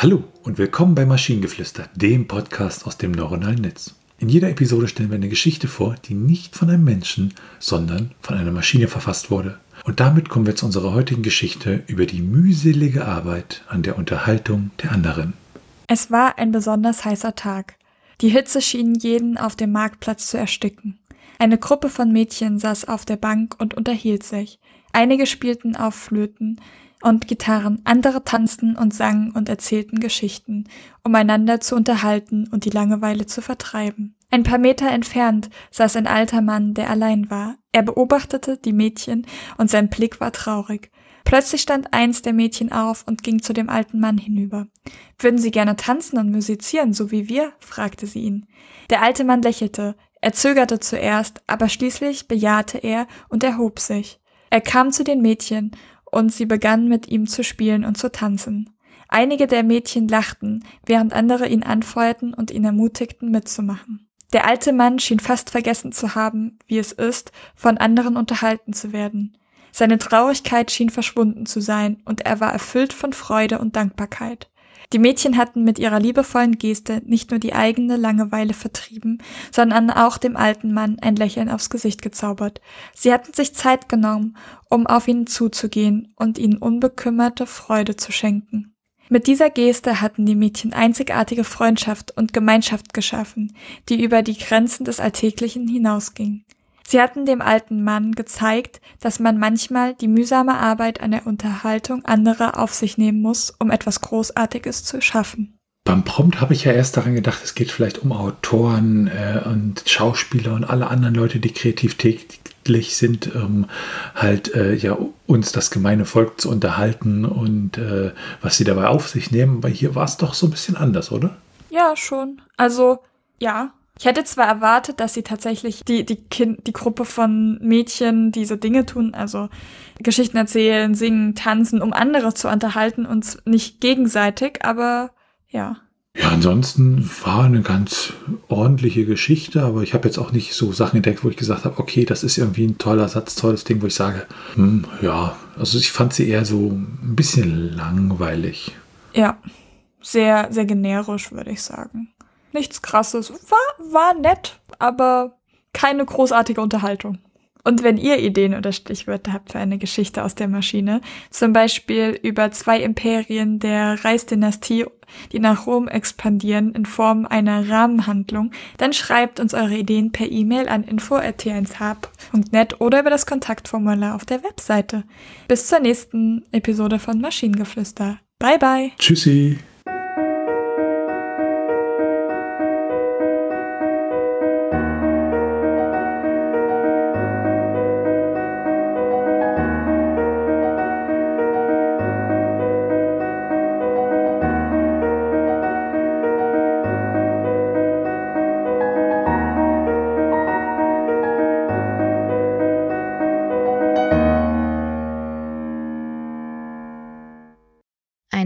Hallo und willkommen bei Maschinengeflüster, dem Podcast aus dem neuronalen Netz. In jeder Episode stellen wir eine Geschichte vor, die nicht von einem Menschen, sondern von einer Maschine verfasst wurde. Und damit kommen wir zu unserer heutigen Geschichte über die mühselige Arbeit an der Unterhaltung der anderen. Es war ein besonders heißer Tag. Die Hitze schien jeden auf dem Marktplatz zu ersticken. Eine Gruppe von Mädchen saß auf der Bank und unterhielt sich. Einige spielten auf Flöten, und Gitarren, andere tanzten und sangen und erzählten Geschichten, um einander zu unterhalten und die Langeweile zu vertreiben. Ein paar Meter entfernt saß ein alter Mann, der allein war. Er beobachtete die Mädchen und sein Blick war traurig. Plötzlich stand eins der Mädchen auf und ging zu dem alten Mann hinüber. Würden Sie gerne tanzen und musizieren, so wie wir? fragte sie ihn. Der alte Mann lächelte. Er zögerte zuerst, aber schließlich bejahte er und erhob sich. Er kam zu den Mädchen und sie begann mit ihm zu spielen und zu tanzen. Einige der Mädchen lachten, während andere ihn anfeuerten und ihn ermutigten, mitzumachen. Der alte Mann schien fast vergessen zu haben, wie es ist, von anderen unterhalten zu werden. Seine Traurigkeit schien verschwunden zu sein, und er war erfüllt von Freude und Dankbarkeit. Die Mädchen hatten mit ihrer liebevollen Geste nicht nur die eigene Langeweile vertrieben, sondern auch dem alten Mann ein Lächeln aufs Gesicht gezaubert. Sie hatten sich Zeit genommen, um auf ihn zuzugehen und ihnen unbekümmerte Freude zu schenken. Mit dieser Geste hatten die Mädchen einzigartige Freundschaft und Gemeinschaft geschaffen, die über die Grenzen des Alltäglichen hinausging. Sie hatten dem alten Mann gezeigt, dass man manchmal die mühsame Arbeit an der Unterhaltung anderer auf sich nehmen muss, um etwas Großartiges zu schaffen. Beim Prompt habe ich ja erst daran gedacht, es geht vielleicht um Autoren äh, und Schauspieler und alle anderen Leute, die kreativ tätig sind, ähm, halt äh, ja uns das gemeine Volk zu unterhalten und äh, was sie dabei auf sich nehmen. Weil hier war es doch so ein bisschen anders, oder? Ja, schon. Also ja, ich hätte zwar erwartet, dass sie tatsächlich die, die, kind, die Gruppe von Mädchen diese Dinge tun, also Geschichten erzählen, singen, tanzen, um andere zu unterhalten und nicht gegenseitig, aber ja. Ja, ansonsten war eine ganz ordentliche Geschichte, aber ich habe jetzt auch nicht so Sachen entdeckt, wo ich gesagt habe, okay, das ist irgendwie ein toller Satz, tolles Ding, wo ich sage, hm, ja, also ich fand sie eher so ein bisschen langweilig. Ja, sehr, sehr generisch, würde ich sagen. Nichts krasses. War, war nett, aber keine großartige Unterhaltung. Und wenn ihr Ideen oder Stichwörter habt für eine Geschichte aus der Maschine, zum Beispiel über zwei Imperien der Reichsdynastie, die nach Rom expandieren in Form einer Rahmenhandlung, dann schreibt uns eure Ideen per E-Mail an info.t1h.net oder über das Kontaktformular auf der Webseite. Bis zur nächsten Episode von Maschinengeflüster. Bye bye. Tschüssi.